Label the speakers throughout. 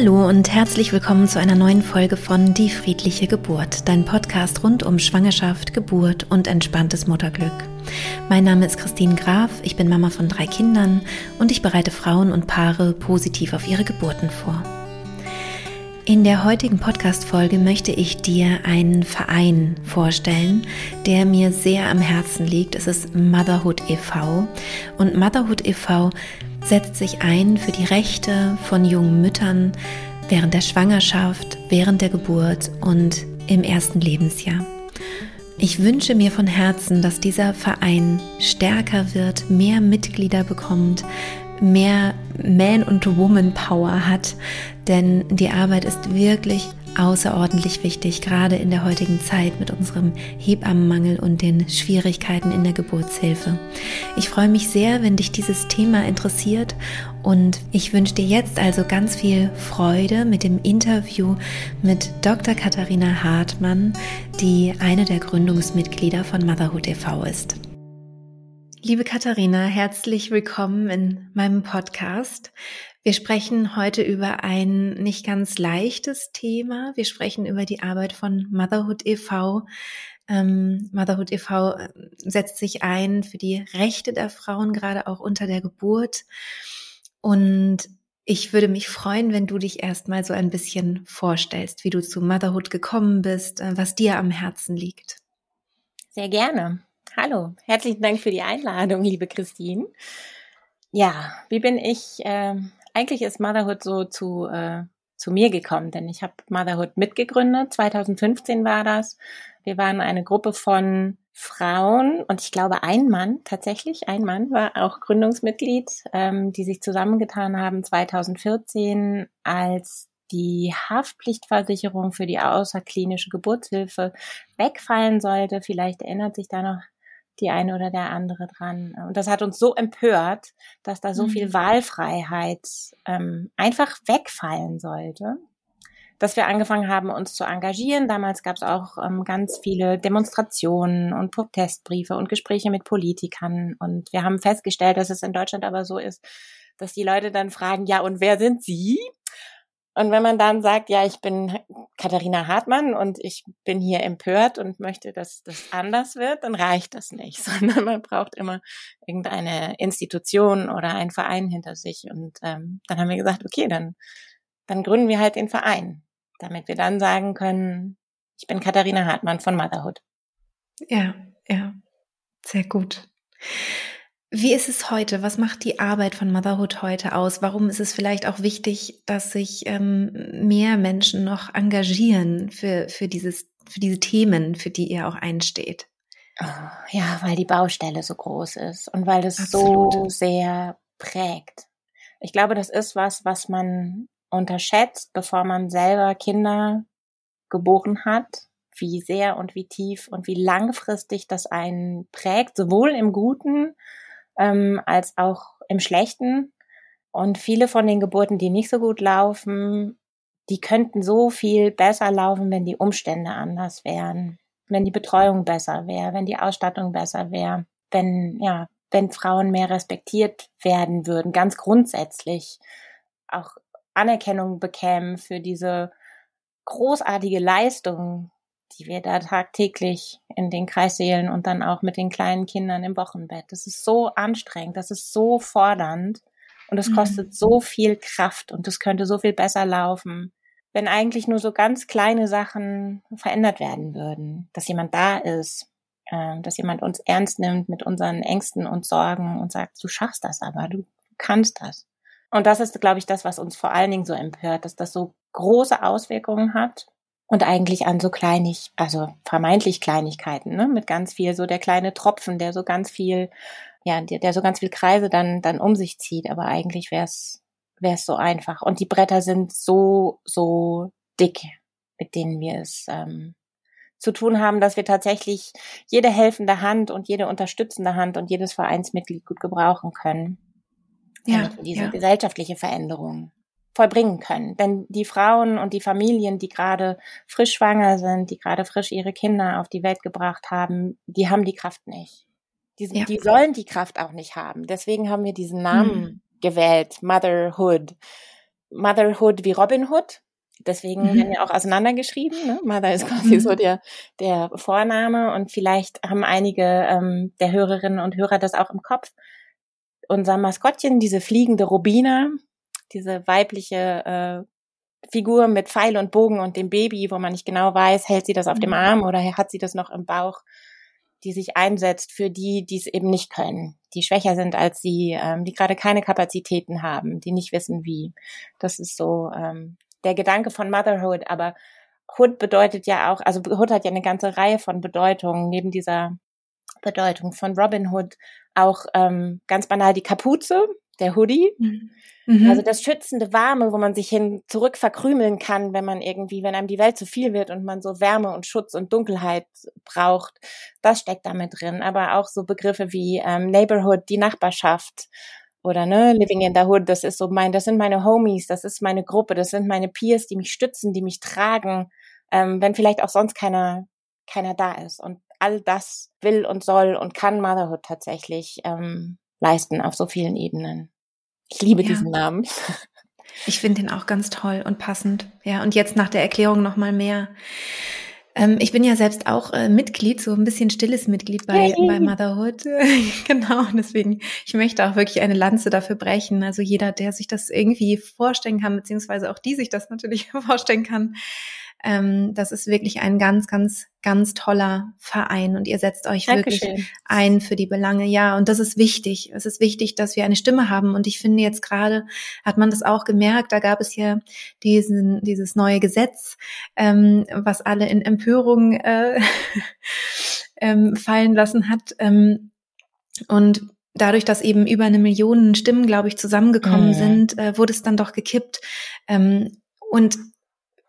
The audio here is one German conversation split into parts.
Speaker 1: Hallo und herzlich willkommen zu einer neuen Folge von Die friedliche Geburt, dein Podcast rund um Schwangerschaft, Geburt und entspanntes Mutterglück. Mein Name ist Christine Graf, ich bin Mama von drei Kindern und ich bereite Frauen und Paare positiv auf ihre Geburten vor. In der heutigen Podcast-Folge möchte ich dir einen Verein vorstellen, der mir sehr am Herzen liegt. Es ist Motherhood e.V. Und Motherhood e.V setzt sich ein für die Rechte von jungen Müttern während der Schwangerschaft, während der Geburt und im ersten Lebensjahr. Ich wünsche mir von Herzen, dass dieser Verein stärker wird, mehr Mitglieder bekommt, mehr Man- und Woman-Power hat, denn die Arbeit ist wirklich außerordentlich wichtig, gerade in der heutigen Zeit mit unserem Hebammenmangel und den Schwierigkeiten in der Geburtshilfe. Ich freue mich sehr, wenn dich dieses Thema interessiert und ich wünsche dir jetzt also ganz viel Freude mit dem Interview mit Dr. Katharina Hartmann, die eine der Gründungsmitglieder von Motherhood e.V. ist. Liebe Katharina, herzlich willkommen in meinem Podcast. Wir sprechen heute über ein nicht ganz leichtes Thema. Wir sprechen über die Arbeit von Motherhood e.V. Ähm, Motherhood e.V. Äh, setzt sich ein für die Rechte der Frauen, gerade auch unter der Geburt. Und ich würde mich freuen, wenn du dich erstmal so ein bisschen vorstellst, wie du zu Motherhood gekommen bist, äh, was dir am Herzen liegt.
Speaker 2: Sehr gerne. Hallo, herzlichen Dank für die Einladung, liebe Christine. Ja, wie bin ich äh, eigentlich ist Motherhood so zu, äh, zu mir gekommen, denn ich habe Motherhood mitgegründet. 2015 war das. Wir waren eine Gruppe von Frauen und ich glaube ein Mann, tatsächlich ein Mann war auch Gründungsmitglied, ähm, die sich zusammengetan haben 2014, als die Haftpflichtversicherung für die außerklinische Geburtshilfe wegfallen sollte. Vielleicht erinnert sich da noch die eine oder der andere dran. Und das hat uns so empört, dass da so mhm. viel Wahlfreiheit ähm, einfach wegfallen sollte, dass wir angefangen haben, uns zu engagieren. Damals gab es auch ähm, ganz viele Demonstrationen und Protestbriefe und Gespräche mit Politikern. Und wir haben festgestellt, dass es in Deutschland aber so ist, dass die Leute dann fragen, ja, und wer sind Sie? Und wenn man dann sagt, ja, ich bin Katharina Hartmann und ich bin hier empört und möchte, dass das anders wird, dann reicht das nicht, sondern man braucht immer irgendeine Institution oder einen Verein hinter sich. Und ähm, dann haben wir gesagt, okay, dann, dann gründen wir halt den Verein, damit wir dann sagen können, ich bin Katharina Hartmann von Motherhood.
Speaker 1: Ja, ja, sehr gut. Wie ist es heute? Was macht die Arbeit von Motherhood heute aus? Warum ist es vielleicht auch wichtig, dass sich ähm, mehr Menschen noch engagieren für, für, dieses, für diese Themen, für die ihr auch einsteht?
Speaker 2: Oh, ja, weil die Baustelle so groß ist und weil es so sehr prägt. Ich glaube, das ist was, was man unterschätzt, bevor man selber Kinder geboren hat, wie sehr und wie tief und wie langfristig das einen prägt, sowohl im Guten ähm, als auch im Schlechten. Und viele von den Geburten, die nicht so gut laufen, die könnten so viel besser laufen, wenn die Umstände anders wären, wenn die Betreuung besser wäre, wenn die Ausstattung besser wäre, wenn, ja, wenn Frauen mehr respektiert werden würden, ganz grundsätzlich auch Anerkennung bekämen für diese großartige Leistung, die wir da tagtäglich in den Kreissälen und dann auch mit den kleinen Kindern im Wochenbett. Das ist so anstrengend, das ist so fordernd und es mhm. kostet so viel Kraft und es könnte so viel besser laufen, wenn eigentlich nur so ganz kleine Sachen verändert werden würden, dass jemand da ist, äh, dass jemand uns ernst nimmt mit unseren Ängsten und Sorgen und sagt, du schaffst das aber, du kannst das. Und das ist, glaube ich, das, was uns vor allen Dingen so empört, dass das so große Auswirkungen hat und eigentlich an so kleinig, also vermeintlich Kleinigkeiten, ne, mit ganz viel, so der kleine Tropfen, der so ganz viel, ja, der, der so ganz viel Kreise dann, dann um sich zieht, aber eigentlich wäre es, wäre es so einfach. Und die Bretter sind so, so dick, mit denen wir es ähm, zu tun haben, dass wir tatsächlich jede helfende Hand und jede unterstützende Hand und jedes Vereinsmitglied gut gebrauchen können. Ja, diese ja. gesellschaftliche Veränderung vollbringen können. Denn die Frauen und die Familien, die gerade frisch schwanger sind, die gerade frisch ihre Kinder auf die Welt gebracht haben, die haben die Kraft nicht. Die, ja. die sollen die Kraft auch nicht haben. Deswegen haben wir diesen Namen hm. gewählt, Motherhood. Motherhood wie Robin Hood. Deswegen mhm. werden wir auch auseinandergeschrieben. Ne? Mother ist quasi mhm. so der, der Vorname und vielleicht haben einige ähm, der Hörerinnen und Hörer das auch im Kopf. Unser Maskottchen, diese fliegende Robina, diese weibliche äh, Figur mit Pfeil und Bogen und dem Baby, wo man nicht genau weiß, hält sie das auf mhm. dem Arm oder hat sie das noch im Bauch, die sich einsetzt für die, die es eben nicht können, die schwächer sind als sie, ähm, die gerade keine Kapazitäten haben, die nicht wissen wie. Das ist so ähm, der Gedanke von Motherhood, aber Hood bedeutet ja auch, also Hood hat ja eine ganze Reihe von Bedeutungen, neben dieser Bedeutung von Robin Hood auch ähm, ganz banal die Kapuze, der Hoodie. Mhm. Also das schützende Warme, wo man sich hin zurück verkrümeln kann, wenn man irgendwie, wenn einem die Welt zu viel wird und man so Wärme und Schutz und Dunkelheit braucht, das steckt damit drin. Aber auch so Begriffe wie ähm, Neighborhood, die Nachbarschaft oder ne, Living in the Hood, das ist so mein, das sind meine Homies, das ist meine Gruppe, das sind meine Peers, die mich stützen, die mich tragen, ähm, wenn vielleicht auch sonst keiner, keiner da ist. Und all das will und soll und kann Motherhood tatsächlich ähm, leisten auf so vielen Ebenen. Ich liebe ja. diesen Namen.
Speaker 1: Ich finde ihn auch ganz toll und passend. Ja, und jetzt nach der Erklärung noch mal mehr. Ähm, ich bin ja selbst auch äh, Mitglied, so ein bisschen stilles Mitglied bei, hey. bei Motherhood. genau, deswegen, ich möchte auch wirklich eine Lanze dafür brechen. Also jeder, der sich das irgendwie vorstellen kann, beziehungsweise auch die sich das natürlich vorstellen kann, ähm, das ist wirklich ein ganz, ganz, ganz toller Verein und ihr setzt euch Dankeschön. wirklich ein für die Belange. Ja, und das ist wichtig. Es ist wichtig, dass wir eine Stimme haben. Und ich finde jetzt gerade hat man das auch gemerkt. Da gab es ja diesen, dieses neue Gesetz, ähm, was alle in Empörung äh, ähm, fallen lassen hat. Ähm, und dadurch, dass eben über eine Million Stimmen, glaube ich, zusammengekommen mhm. sind, äh, wurde es dann doch gekippt. Ähm, und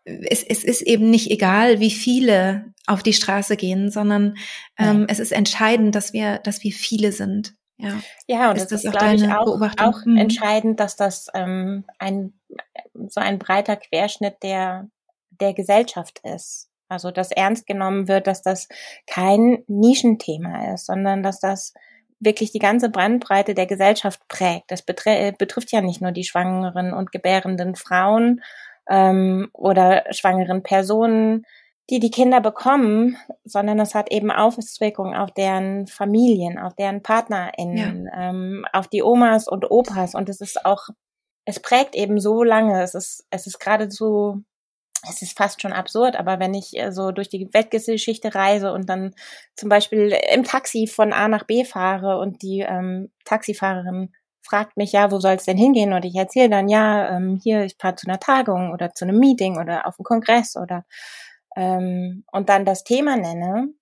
Speaker 1: es, es ist eben nicht egal, wie viele auf die Straße gehen, sondern ähm, es ist entscheidend, dass wir, dass wir viele sind. Ja,
Speaker 2: ja und ist das, das ist, glaube ich, auch, auch hm. entscheidend, dass das ähm, ein so ein breiter Querschnitt der der Gesellschaft ist. Also dass ernst genommen wird, dass das kein Nischenthema ist, sondern dass das wirklich die ganze Brandbreite der Gesellschaft prägt. Das betrifft ja nicht nur die schwangeren und gebärenden Frauen, ähm, oder schwangeren Personen, die die Kinder bekommen, sondern es hat eben Auswirkungen auf deren Familien, auf deren PartnerInnen, ja. ähm, auf die Omas und Opas und es ist auch, es prägt eben so lange, es ist, es ist geradezu es ist fast schon absurd, aber wenn ich äh, so durch die Weltgeschichte reise und dann zum Beispiel im Taxi von A nach B fahre und die ähm, Taxifahrerin fragt mich, ja, wo soll es denn hingehen? Und ich erzähle dann, ja, ähm, hier, ich fahre zu einer Tagung oder zu einem Meeting oder auf einen Kongress oder ähm, und dann das Thema nenne,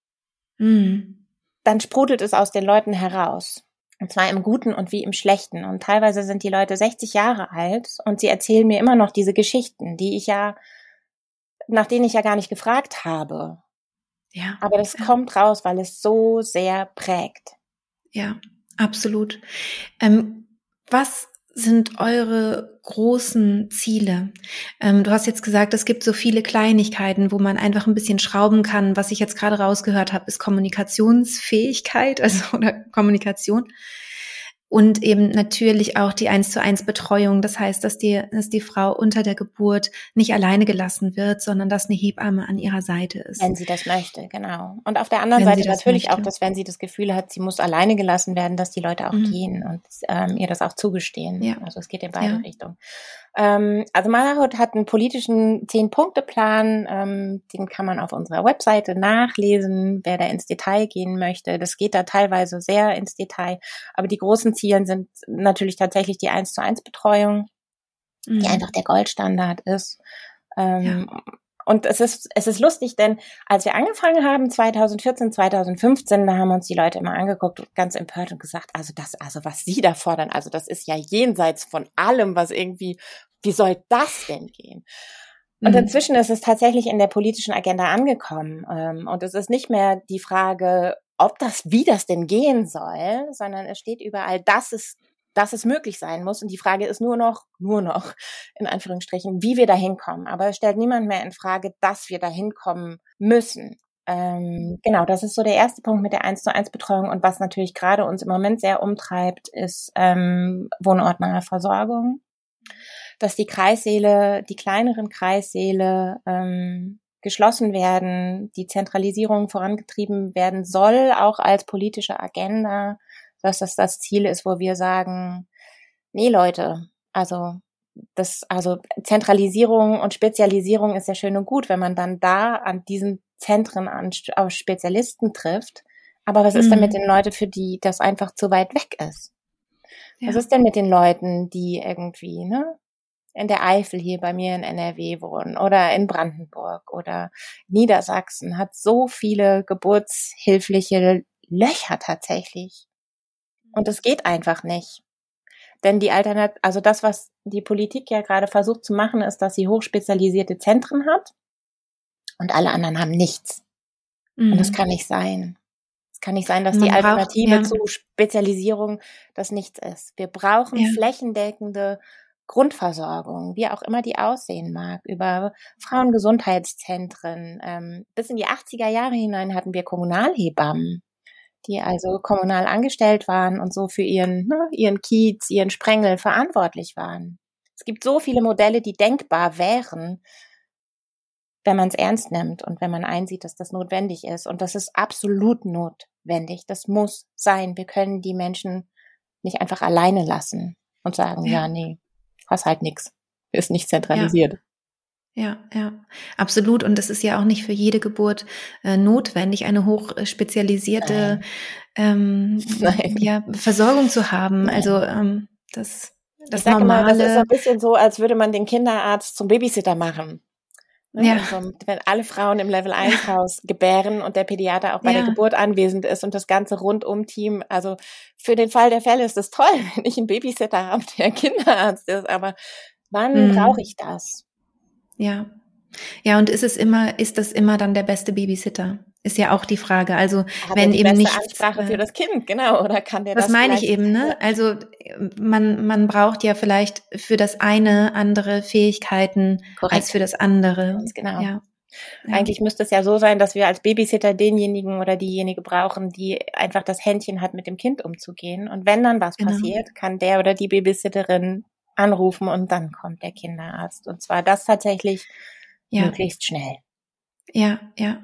Speaker 2: mhm. dann sprudelt es aus den Leuten heraus. Und zwar im Guten und wie im Schlechten. Und teilweise sind die Leute 60 Jahre alt und sie erzählen mir immer noch diese Geschichten, die ich ja, nach denen ich ja gar nicht gefragt habe. Ja. Aber das ja. kommt raus, weil es so sehr prägt.
Speaker 1: Ja, absolut. Ähm, was sind eure großen Ziele? Ähm, du hast jetzt gesagt, es gibt so viele Kleinigkeiten, wo man einfach ein bisschen schrauben kann. Was ich jetzt gerade rausgehört habe, ist Kommunikationsfähigkeit, also oder Kommunikation und eben natürlich auch die eins zu eins Betreuung. Das heißt, dass die, dass die Frau unter der Geburt nicht alleine gelassen wird, sondern dass eine Hebamme an ihrer Seite ist.
Speaker 2: Wenn sie das möchte, genau. Und auf der anderen wenn Seite natürlich möchte. auch, dass wenn sie das Gefühl hat, sie muss alleine gelassen werden, dass die Leute auch mhm. gehen und ähm, ihr das auch zugestehen. Ja. Also es geht in beide ja. Richtungen. Ähm, also Malahut hat einen politischen Zehn-Punkte-Plan, ähm, den kann man auf unserer Webseite nachlesen, wer da ins Detail gehen möchte. Das geht da teilweise sehr ins Detail, aber die großen Ziele sind natürlich tatsächlich die eins zu eins Betreuung, mhm. die einfach der Goldstandard ist. Ähm, ja. Und es ist, es ist lustig, denn als wir angefangen haben, 2014, 2015, da haben uns die Leute immer angeguckt, ganz empört und gesagt, also das, also was Sie da fordern, also das ist ja jenseits von allem, was irgendwie, wie soll das denn gehen? Und mhm. inzwischen ist es tatsächlich in der politischen Agenda angekommen. Ähm, und es ist nicht mehr die Frage, ob das, wie das denn gehen soll, sondern es steht überall, dass es dass es möglich sein muss. Und die Frage ist nur noch, nur noch, in Anführungsstrichen, wie wir da hinkommen. Aber es stellt niemand mehr in Frage, dass wir da hinkommen müssen. Ähm, genau, das ist so der erste Punkt mit der 1 zu 1 Betreuung. Und was natürlich gerade uns im Moment sehr umtreibt, ist ähm, wohnortnahe Versorgung. Dass die Kreissäle, die kleineren Kreissäle ähm, geschlossen werden, die Zentralisierung vorangetrieben werden soll, auch als politische Agenda, dass das das Ziel ist, wo wir sagen, nee Leute, also das, also Zentralisierung und Spezialisierung ist ja schön und gut, wenn man dann da an diesen Zentren an, auf Spezialisten trifft. Aber was mhm. ist denn mit mhm. den Leuten, für die das einfach zu weit weg ist? Ja. Was ist denn mit den Leuten, die irgendwie, ne, in der Eifel hier bei mir in NRW wohnen oder in Brandenburg oder Niedersachsen hat so viele geburtshilfliche Löcher tatsächlich. Und es geht einfach nicht. Denn die Alternat also das, was die Politik ja gerade versucht zu machen, ist, dass sie hochspezialisierte Zentren hat und alle anderen haben nichts. Mhm. Und das mhm. kann nicht sein. Es kann nicht sein, dass Man die Alternative braucht, ja. zu Spezialisierung das nichts ist. Wir brauchen ja. flächendeckende Grundversorgung, wie auch immer die aussehen mag, über Frauengesundheitszentren. Ähm, bis in die 80er Jahre hinein hatten wir Kommunalhebammen die also kommunal angestellt waren und so für ihren, ne, ihren Kiez, ihren Sprengel verantwortlich waren. Es gibt so viele Modelle, die denkbar wären, wenn man es ernst nimmt und wenn man einsieht, dass das notwendig ist. Und das ist absolut notwendig. Das muss sein. Wir können die Menschen nicht einfach alleine lassen und sagen, ja, ja nee, hast halt nix. Ist nicht zentralisiert. Ja.
Speaker 1: Ja, ja, absolut. Und das ist ja auch nicht für jede Geburt äh, notwendig, eine hochspezialisierte ähm, Ja, Versorgung zu haben. Nein. Also ähm, das, das
Speaker 2: ich normale. Mal, das ist ein bisschen so, als würde man den Kinderarzt zum Babysitter machen. Ne? Ja. Also, wenn alle Frauen im Level 1 Haus gebären und der Pädiater auch bei ja. der Geburt anwesend ist und das ganze Rundum-Team, also für den Fall der Fälle ist es toll, wenn ich einen Babysitter habe, der Kinderarzt ist, aber wann mhm. brauche ich das?
Speaker 1: Ja. Ja, und ist es immer, ist das immer dann der beste Babysitter? Ist ja auch die Frage. Also, Hat wenn eben nicht.
Speaker 2: Ansprache für das Kind, genau, oder kann der
Speaker 1: das?
Speaker 2: Das
Speaker 1: meine ich eben, ne? Also, man, man braucht ja vielleicht für das eine andere Fähigkeiten Korrekt. als für das andere.
Speaker 2: Ganz genau. Ja. Ja. Eigentlich müsste es ja so sein, dass wir als Babysitter denjenigen oder diejenige brauchen, die einfach das Händchen hat, mit dem Kind umzugehen. Und wenn dann was genau. passiert, kann der oder die Babysitterin anrufen und dann kommt der Kinderarzt. Und zwar das tatsächlich ja. möglichst schnell.
Speaker 1: Ja, ja.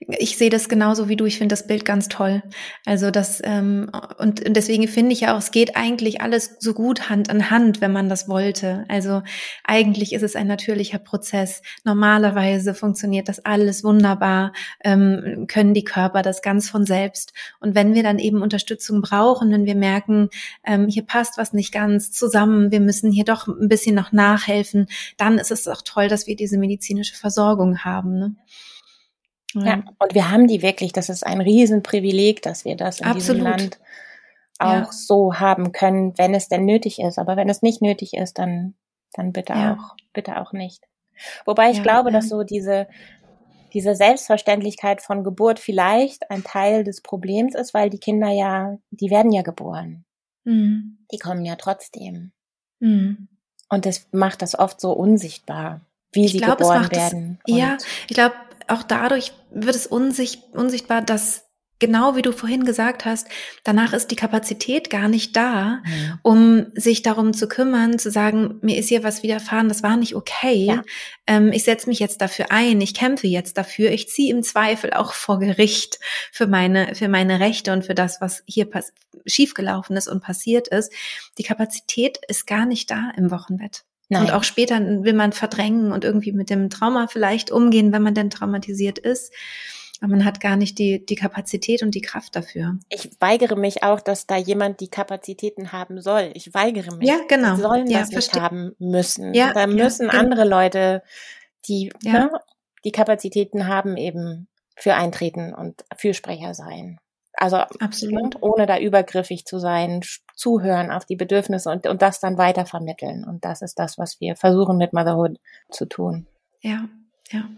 Speaker 1: Ich sehe das genauso wie du. Ich finde das Bild ganz toll. Also das ähm, und, und deswegen finde ich ja auch, es geht eigentlich alles so gut Hand in Hand, wenn man das wollte. Also eigentlich ist es ein natürlicher Prozess. Normalerweise funktioniert das alles wunderbar, ähm, können die Körper das ganz von selbst. Und wenn wir dann eben Unterstützung brauchen, wenn wir merken, ähm, hier passt was nicht ganz zusammen, wir müssen hier doch ein bisschen noch nachhelfen, dann ist es auch toll, dass wir diese medizinische Versorgung haben. Ne?
Speaker 2: Ja, und wir haben die wirklich. Das ist ein Riesenprivileg, dass wir das in Absolut. diesem Land auch ja. so haben können, wenn es denn nötig ist. Aber wenn es nicht nötig ist, dann, dann bitte ja. auch, bitte auch nicht. Wobei ich ja, glaube, dass so diese, diese Selbstverständlichkeit von Geburt vielleicht ein Teil des Problems ist, weil die Kinder ja, die werden ja geboren. Mhm. Die kommen ja trotzdem. Mhm. Und das macht das oft so unsichtbar, wie ich sie glaub, geboren werden.
Speaker 1: Das, ja, ich glaube, auch dadurch wird es unsicht, unsichtbar, dass genau wie du vorhin gesagt hast, danach ist die Kapazität gar nicht da, mhm. um sich darum zu kümmern, zu sagen, mir ist hier was widerfahren, das war nicht okay. Ja. Ähm, ich setze mich jetzt dafür ein, ich kämpfe jetzt dafür, ich ziehe im Zweifel auch vor Gericht für meine, für meine Rechte und für das, was hier schiefgelaufen ist und passiert ist. Die Kapazität ist gar nicht da im Wochenbett. Nein. Und auch später will man verdrängen und irgendwie mit dem Trauma vielleicht umgehen, wenn man denn traumatisiert ist. Aber man hat gar nicht die, die Kapazität und die Kraft dafür.
Speaker 2: Ich weigere mich auch, dass da jemand die Kapazitäten haben soll. Ich weigere mich.
Speaker 1: Ja, genau.
Speaker 2: Sie sollen ja, das nicht haben müssen. Ja, da müssen ja, genau. andere Leute, die ja. ne, die Kapazitäten haben, eben für eintreten und Fürsprecher sein. Also Absolut. ohne da übergriffig zu sein, zuhören auf die Bedürfnisse und, und das dann weiter vermitteln. Und das ist das, was wir versuchen mit Motherhood zu tun.
Speaker 1: Ja, ja.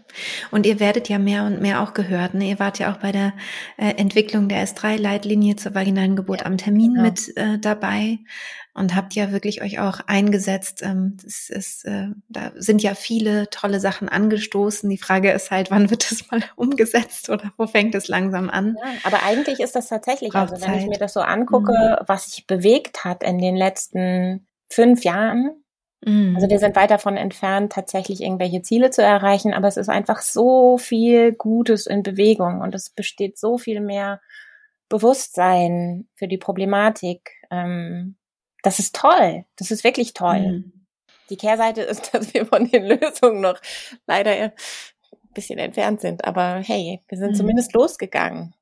Speaker 1: Und ihr werdet ja mehr und mehr auch gehört. Ne? Ihr wart ja auch bei der äh, Entwicklung der S3-Leitlinie zur vaginalen Geburt ja, am Termin genau. mit äh, dabei und habt ja wirklich euch auch eingesetzt. Ähm, das ist, äh, da sind ja viele tolle Sachen angestoßen. Die Frage ist halt, wann wird das mal umgesetzt oder wo fängt es langsam an?
Speaker 2: Ja, aber eigentlich ist das tatsächlich, Braucht also wenn Zeit. ich mir das so angucke, mhm. was sich bewegt hat in den letzten fünf Jahren, Mhm. Also wir sind weit davon entfernt, tatsächlich irgendwelche Ziele zu erreichen, aber es ist einfach so viel Gutes in Bewegung und es besteht so viel mehr Bewusstsein für die Problematik. Ähm, das ist toll. Das ist wirklich toll. Mhm. Die Kehrseite ist, dass wir von den Lösungen noch leider ein bisschen entfernt sind. Aber hey, wir sind mhm. zumindest losgegangen.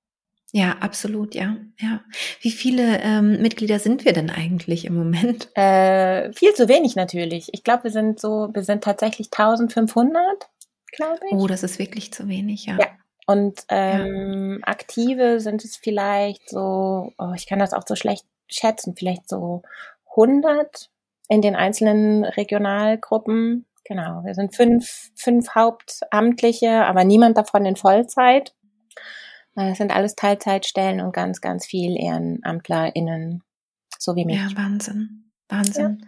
Speaker 1: Ja, absolut, ja, ja. Wie viele ähm, Mitglieder sind wir denn eigentlich im Moment?
Speaker 2: Äh, viel zu wenig natürlich. Ich glaube, wir sind so, wir sind tatsächlich 1500, glaube ich.
Speaker 1: Oh, das ist wirklich zu wenig, ja.
Speaker 2: Ja. Und ähm, ja. aktive sind es vielleicht so, oh, ich kann das auch so schlecht schätzen, vielleicht so 100 in den einzelnen Regionalgruppen. Genau, wir sind fünf, fünf Hauptamtliche, aber niemand davon in Vollzeit. Das sind alles Teilzeitstellen und ganz, ganz viel EhrenamtlerInnen, so wie mich.
Speaker 1: Ja, Wahnsinn. Wahnsinn. Ja.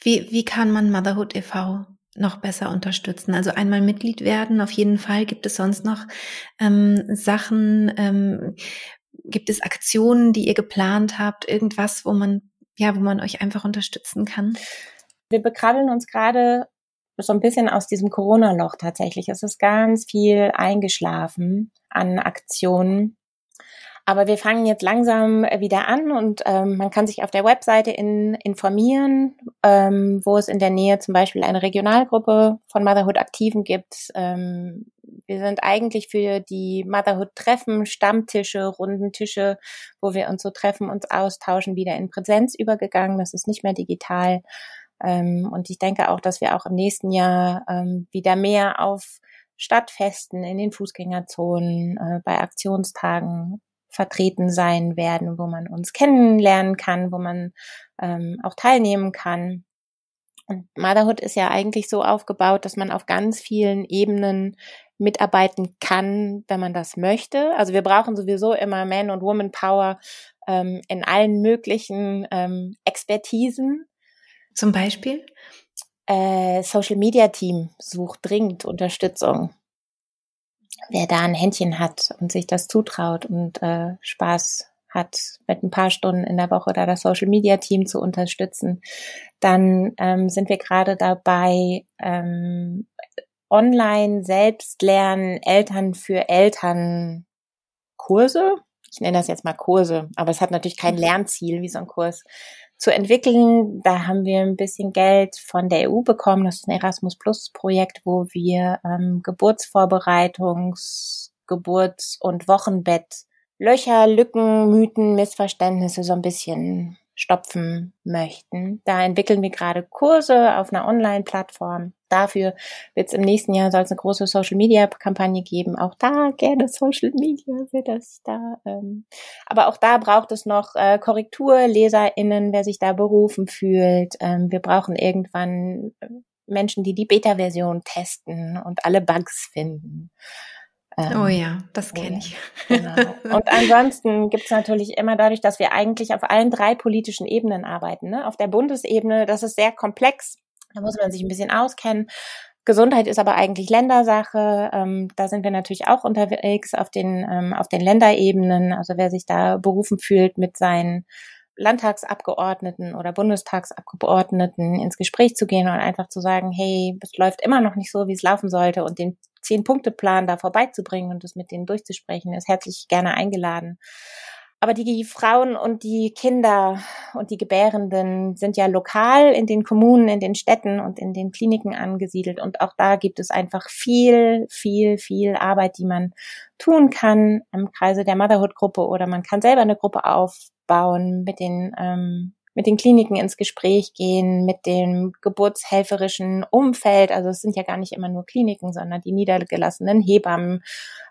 Speaker 1: Wie, wie kann man Motherhood e.V. noch besser unterstützen? Also einmal Mitglied werden, auf jeden Fall. Gibt es sonst noch ähm, Sachen, ähm, gibt es Aktionen, die ihr geplant habt, irgendwas, wo man, ja, wo man euch einfach unterstützen kann?
Speaker 2: Wir bekrabbeln uns gerade so ein bisschen aus diesem Corona-Loch tatsächlich. Es ist ganz viel eingeschlafen an Aktionen. Aber wir fangen jetzt langsam wieder an und ähm, man kann sich auf der Webseite in, informieren, ähm, wo es in der Nähe zum Beispiel eine Regionalgruppe von Motherhood Aktiven gibt. Ähm, wir sind eigentlich für die Motherhood-Treffen, Stammtische, Rundentische, wo wir uns so treffen, uns austauschen, wieder in Präsenz übergegangen. Das ist nicht mehr digital. Ähm, und ich denke auch, dass wir auch im nächsten Jahr ähm, wieder mehr auf Stadtfesten, in den Fußgängerzonen, äh, bei Aktionstagen vertreten sein werden, wo man uns kennenlernen kann, wo man ähm, auch teilnehmen kann. Und Motherhood ist ja eigentlich so aufgebaut, dass man auf ganz vielen Ebenen mitarbeiten kann, wenn man das möchte. Also wir brauchen sowieso immer Man- und Woman-Power ähm, in allen möglichen ähm, Expertisen.
Speaker 1: Zum Beispiel?
Speaker 2: Äh, Social Media Team sucht dringend Unterstützung. Wer da ein Händchen hat und sich das zutraut und äh, Spaß hat, mit ein paar Stunden in der Woche da das Social Media Team zu unterstützen, dann ähm, sind wir gerade dabei, ähm, online selbst lernen, Eltern für Eltern Kurse. Ich nenne das jetzt mal Kurse, aber es hat natürlich kein mhm. Lernziel wie so ein Kurs zu entwickeln. Da haben wir ein bisschen Geld von der EU bekommen. Das ist ein Erasmus Plus Projekt, wo wir ähm, Geburtsvorbereitungs-, Geburts- und Wochenbett Löcher, Lücken, Mythen, Missverständnisse so ein bisschen stopfen möchten. Da entwickeln wir gerade Kurse auf einer Online-Plattform. Dafür wird es im nächsten Jahr soll es eine große Social-Media-Kampagne geben. Auch da gerne Social Media wird das da. Ähm. Aber auch da braucht es noch äh, Korrektur, LeserInnen, wer sich da berufen fühlt. Ähm, wir brauchen irgendwann äh, Menschen, die die Beta-Version testen und alle Bugs finden.
Speaker 1: Ähm, oh ja, das kenne ich.
Speaker 2: Genau. Und ansonsten gibt es natürlich immer dadurch, dass wir eigentlich auf allen drei politischen Ebenen arbeiten. Ne? Auf der Bundesebene, das ist sehr komplex. Da muss man sich ein bisschen auskennen. Gesundheit ist aber eigentlich Ländersache. Ähm, da sind wir natürlich auch unterwegs auf den, ähm, auf den Länderebenen. Also wer sich da berufen fühlt, mit seinen Landtagsabgeordneten oder Bundestagsabgeordneten ins Gespräch zu gehen und einfach zu sagen, hey, es läuft immer noch nicht so, wie es laufen sollte und den Zehn-Punkte-Plan da vorbeizubringen und das mit denen durchzusprechen, ist herzlich gerne eingeladen. Aber die Frauen und die Kinder und die Gebärenden sind ja lokal in den Kommunen, in den Städten und in den Kliniken angesiedelt. Und auch da gibt es einfach viel, viel, viel Arbeit, die man tun kann im Kreise der Motherhood-Gruppe oder man kann selber eine Gruppe aufbauen mit den ähm, mit den Kliniken ins Gespräch gehen, mit dem geburtshelferischen Umfeld. Also es sind ja gar nicht immer nur Kliniken, sondern die niedergelassenen Hebammen,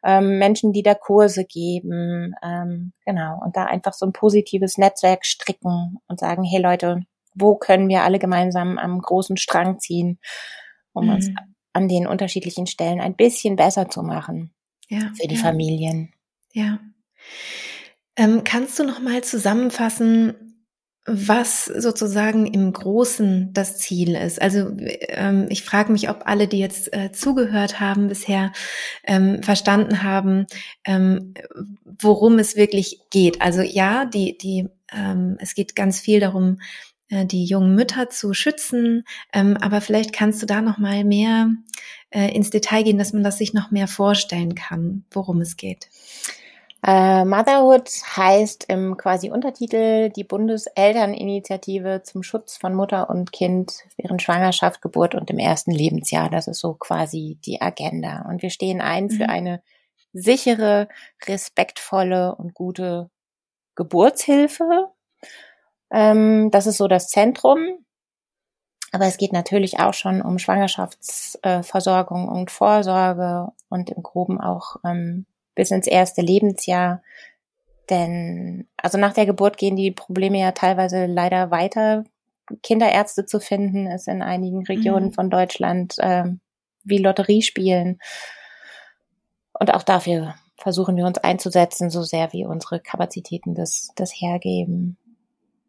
Speaker 2: ähm, Menschen, die da Kurse geben. Ähm, genau. Und da einfach so ein positives Netzwerk stricken und sagen, hey Leute, wo können wir alle gemeinsam am großen Strang ziehen, um mhm. uns an den unterschiedlichen Stellen ein bisschen besser zu machen ja, für die ja. Familien.
Speaker 1: Ja. Ähm, kannst du noch mal zusammenfassen, was sozusagen im Großen das Ziel ist. Also ähm, ich frage mich, ob alle, die jetzt äh, zugehört haben bisher, ähm, verstanden haben, ähm, worum es wirklich geht. Also ja, die, die, ähm, es geht ganz viel darum, äh, die jungen Mütter zu schützen. Ähm, aber vielleicht kannst du da noch mal mehr äh, ins Detail gehen, dass man das sich noch mehr vorstellen kann, worum es geht.
Speaker 2: Äh, Motherhood heißt im quasi Untertitel die Bundeselterninitiative zum Schutz von Mutter und Kind während Schwangerschaft, Geburt und im ersten Lebensjahr. Das ist so quasi die Agenda. Und wir stehen ein für mhm. eine sichere, respektvolle und gute Geburtshilfe. Ähm, das ist so das Zentrum. Aber es geht natürlich auch schon um Schwangerschaftsversorgung äh, und Vorsorge und im Groben auch ähm, bis ins erste Lebensjahr. Denn also nach der Geburt gehen die Probleme ja teilweise leider weiter. Kinderärzte zu finden ist in einigen Regionen mhm. von Deutschland äh, wie Lotteriespielen. Und auch dafür versuchen wir uns einzusetzen, so sehr wie unsere Kapazitäten das, das hergeben.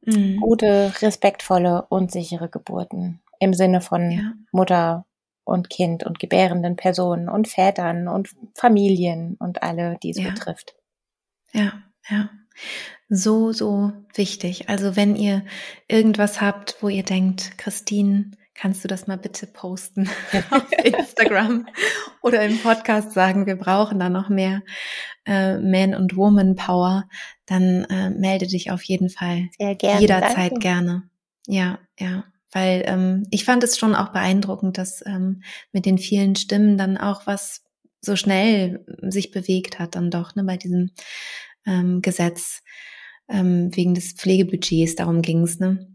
Speaker 2: Mhm. Gute, respektvolle und sichere Geburten im Sinne von ja. Mutter und Kind und gebärenden Personen und Vätern und Familien und alle, die es ja. betrifft.
Speaker 1: Ja, ja. So, so wichtig. Also wenn ihr irgendwas habt, wo ihr denkt, Christine, kannst du das mal bitte posten auf Instagram oder im Podcast sagen, wir brauchen da noch mehr äh, Man- und Woman-Power, dann äh, melde dich auf jeden Fall
Speaker 2: Sehr gerne,
Speaker 1: jederzeit danke. gerne. Ja, ja. Weil ähm, ich fand es schon auch beeindruckend, dass ähm, mit den vielen Stimmen dann auch was so schnell sich bewegt hat, dann doch, ne, bei diesem ähm, Gesetz ähm, wegen des Pflegebudgets, darum ging's, ne?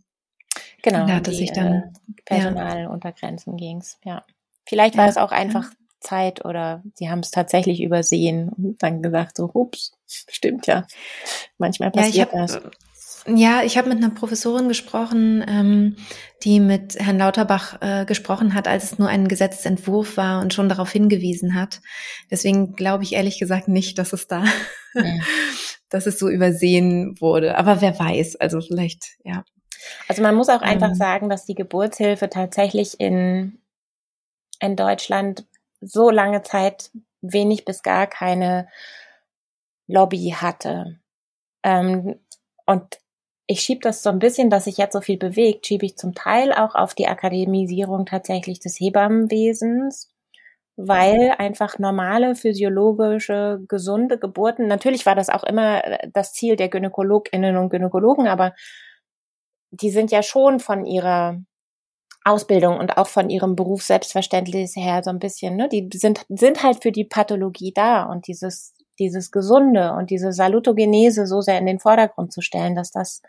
Speaker 2: Genau, da hat es sich dann äh, Personaluntergrenzen ja. ging's, ja. Vielleicht war ja, es auch einfach ja. Zeit oder sie haben es tatsächlich übersehen und dann gesagt so, ups, stimmt ja. Manchmal passiert ja, das.
Speaker 1: Ja, ich habe mit einer Professorin gesprochen, ähm, die mit Herrn Lauterbach äh, gesprochen hat, als es nur ein Gesetzentwurf war und schon darauf hingewiesen hat. Deswegen glaube ich ehrlich gesagt nicht, dass es da, mhm. dass es so übersehen wurde. Aber wer weiß, also vielleicht, ja.
Speaker 2: Also man muss auch ähm, einfach sagen, dass die Geburtshilfe tatsächlich in, in Deutschland so lange Zeit wenig bis gar keine Lobby hatte. Ähm, und ich schiebe das so ein bisschen, dass sich jetzt so viel bewegt, schiebe ich zum Teil auch auf die Akademisierung tatsächlich des Hebammenwesens, weil einfach normale physiologische, gesunde Geburten, natürlich war das auch immer das Ziel der Gynäkologinnen und Gynäkologen, aber die sind ja schon von ihrer Ausbildung und auch von ihrem Beruf selbstverständlich her so ein bisschen, ne, die sind, sind halt für die Pathologie da und dieses dieses Gesunde und diese Salutogenese so sehr in den Vordergrund zu stellen, dass das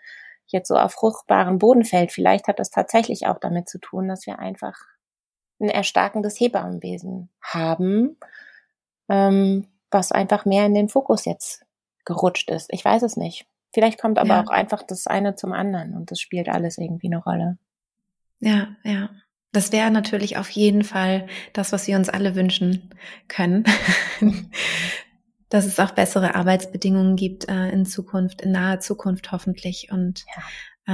Speaker 2: jetzt so auf fruchtbaren Boden fällt. Vielleicht hat das tatsächlich auch damit zu tun, dass wir einfach ein erstarkendes Hebammenwesen haben, ähm, was einfach mehr in den Fokus jetzt gerutscht ist. Ich weiß es nicht. Vielleicht kommt aber ja. auch einfach das eine zum anderen und das spielt alles irgendwie eine Rolle.
Speaker 1: Ja, ja. Das wäre natürlich auf jeden Fall das, was wir uns alle wünschen können. dass es auch bessere Arbeitsbedingungen gibt äh, in Zukunft, in naher Zukunft hoffentlich und ja.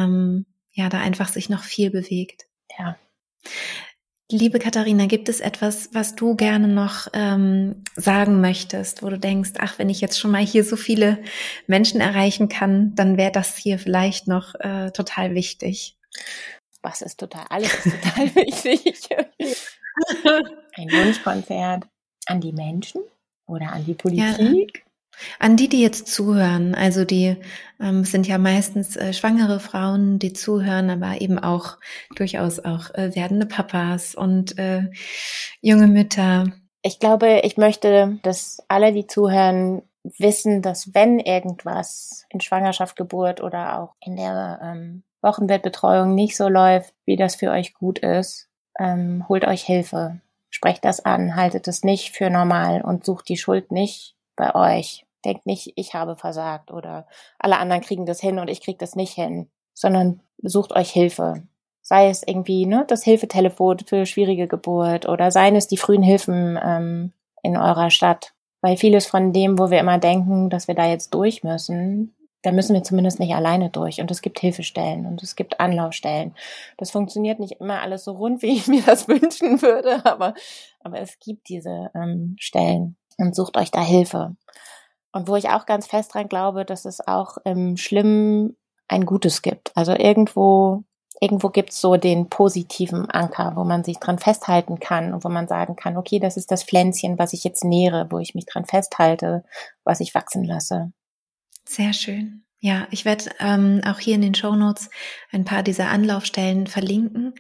Speaker 1: Ähm, ja, da einfach sich noch viel bewegt.
Speaker 2: Ja.
Speaker 1: Liebe Katharina, gibt es etwas, was du gerne noch ähm, sagen möchtest, wo du denkst, ach, wenn ich jetzt schon mal hier so viele Menschen erreichen kann, dann wäre das hier vielleicht noch äh, total wichtig.
Speaker 2: Was ist total, alles ist total wichtig. Ein Wunschkonzert an die Menschen, oder an die Politik? Ja.
Speaker 1: An die, die jetzt zuhören, also die ähm, sind ja meistens äh, schwangere Frauen, die zuhören, aber eben auch durchaus auch äh, werdende Papas und äh, junge Mütter.
Speaker 2: Ich glaube, ich möchte, dass alle, die zuhören, wissen, dass wenn irgendwas in Schwangerschaft, Geburt oder auch in der ähm, Wochenbettbetreuung nicht so läuft, wie das für euch gut ist, ähm, holt euch Hilfe sprecht das an, haltet es nicht für normal und sucht die Schuld nicht bei euch. Denkt nicht, ich habe versagt oder alle anderen kriegen das hin und ich krieg das nicht hin, sondern sucht euch Hilfe. Sei es irgendwie ne, das Hilfetelefon für schwierige Geburt oder seien es die frühen Hilfen ähm, in eurer Stadt. Weil vieles von dem, wo wir immer denken, dass wir da jetzt durch müssen, da müssen wir zumindest nicht alleine durch. Und es gibt Hilfestellen und es gibt Anlaufstellen. Das funktioniert nicht immer alles so rund, wie ich mir das wünschen würde, aber, aber es gibt diese ähm, Stellen und sucht euch da Hilfe. Und wo ich auch ganz fest dran glaube, dass es auch im Schlimmen ein Gutes gibt. Also irgendwo irgendwo gibt's so den positiven Anker, wo man sich dran festhalten kann und wo man sagen kann, okay, das ist das Pflänzchen, was ich jetzt nähere, wo ich mich dran festhalte, was ich wachsen lasse.
Speaker 1: Sehr schön. Ja, ich werde ähm, auch hier in den Show Notes ein paar dieser Anlaufstellen verlinken,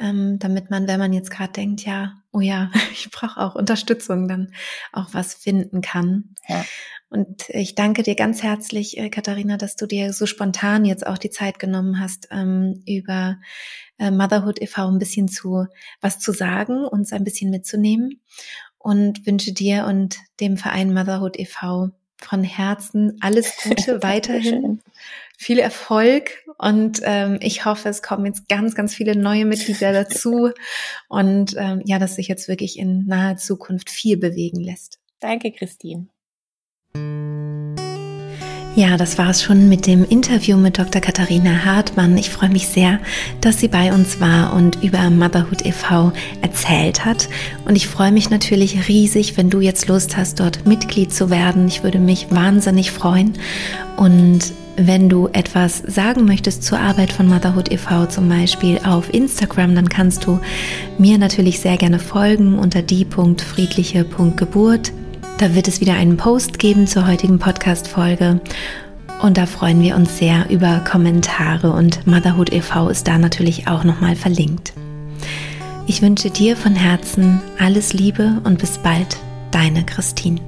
Speaker 1: ähm, damit man, wenn man jetzt gerade denkt, ja, oh ja, ich brauche auch Unterstützung, dann auch was finden kann. Ja. Und ich danke dir ganz herzlich, äh, Katharina, dass du dir so spontan jetzt auch die Zeit genommen hast, ähm, über äh, Motherhood e.V. ein bisschen zu was zu sagen, uns ein bisschen mitzunehmen und wünsche dir und dem Verein Motherhood e.V. von Herzen alles Gute weiterhin. Viel Erfolg und ähm, ich hoffe, es kommen jetzt ganz, ganz viele neue Mitglieder dazu und ähm, ja, dass sich jetzt wirklich in naher Zukunft viel bewegen lässt.
Speaker 2: Danke, Christine.
Speaker 1: Ja, das war es schon mit dem Interview mit Dr. Katharina Hartmann. Ich freue mich sehr, dass sie bei uns war und über Motherhood e.V. erzählt hat. Und ich freue mich natürlich riesig, wenn du jetzt Lust hast, dort Mitglied zu werden. Ich würde mich wahnsinnig freuen. Und wenn du etwas sagen möchtest zur Arbeit von Motherhood e.V. zum Beispiel auf Instagram, dann kannst du mir natürlich sehr gerne folgen unter die.friedliche.geburt. Da wird es wieder einen Post geben zur heutigen Podcast-Folge. Und da freuen wir uns sehr über Kommentare und Motherhood e.V. ist da natürlich auch nochmal verlinkt. Ich wünsche dir von Herzen alles Liebe und bis bald, deine Christine.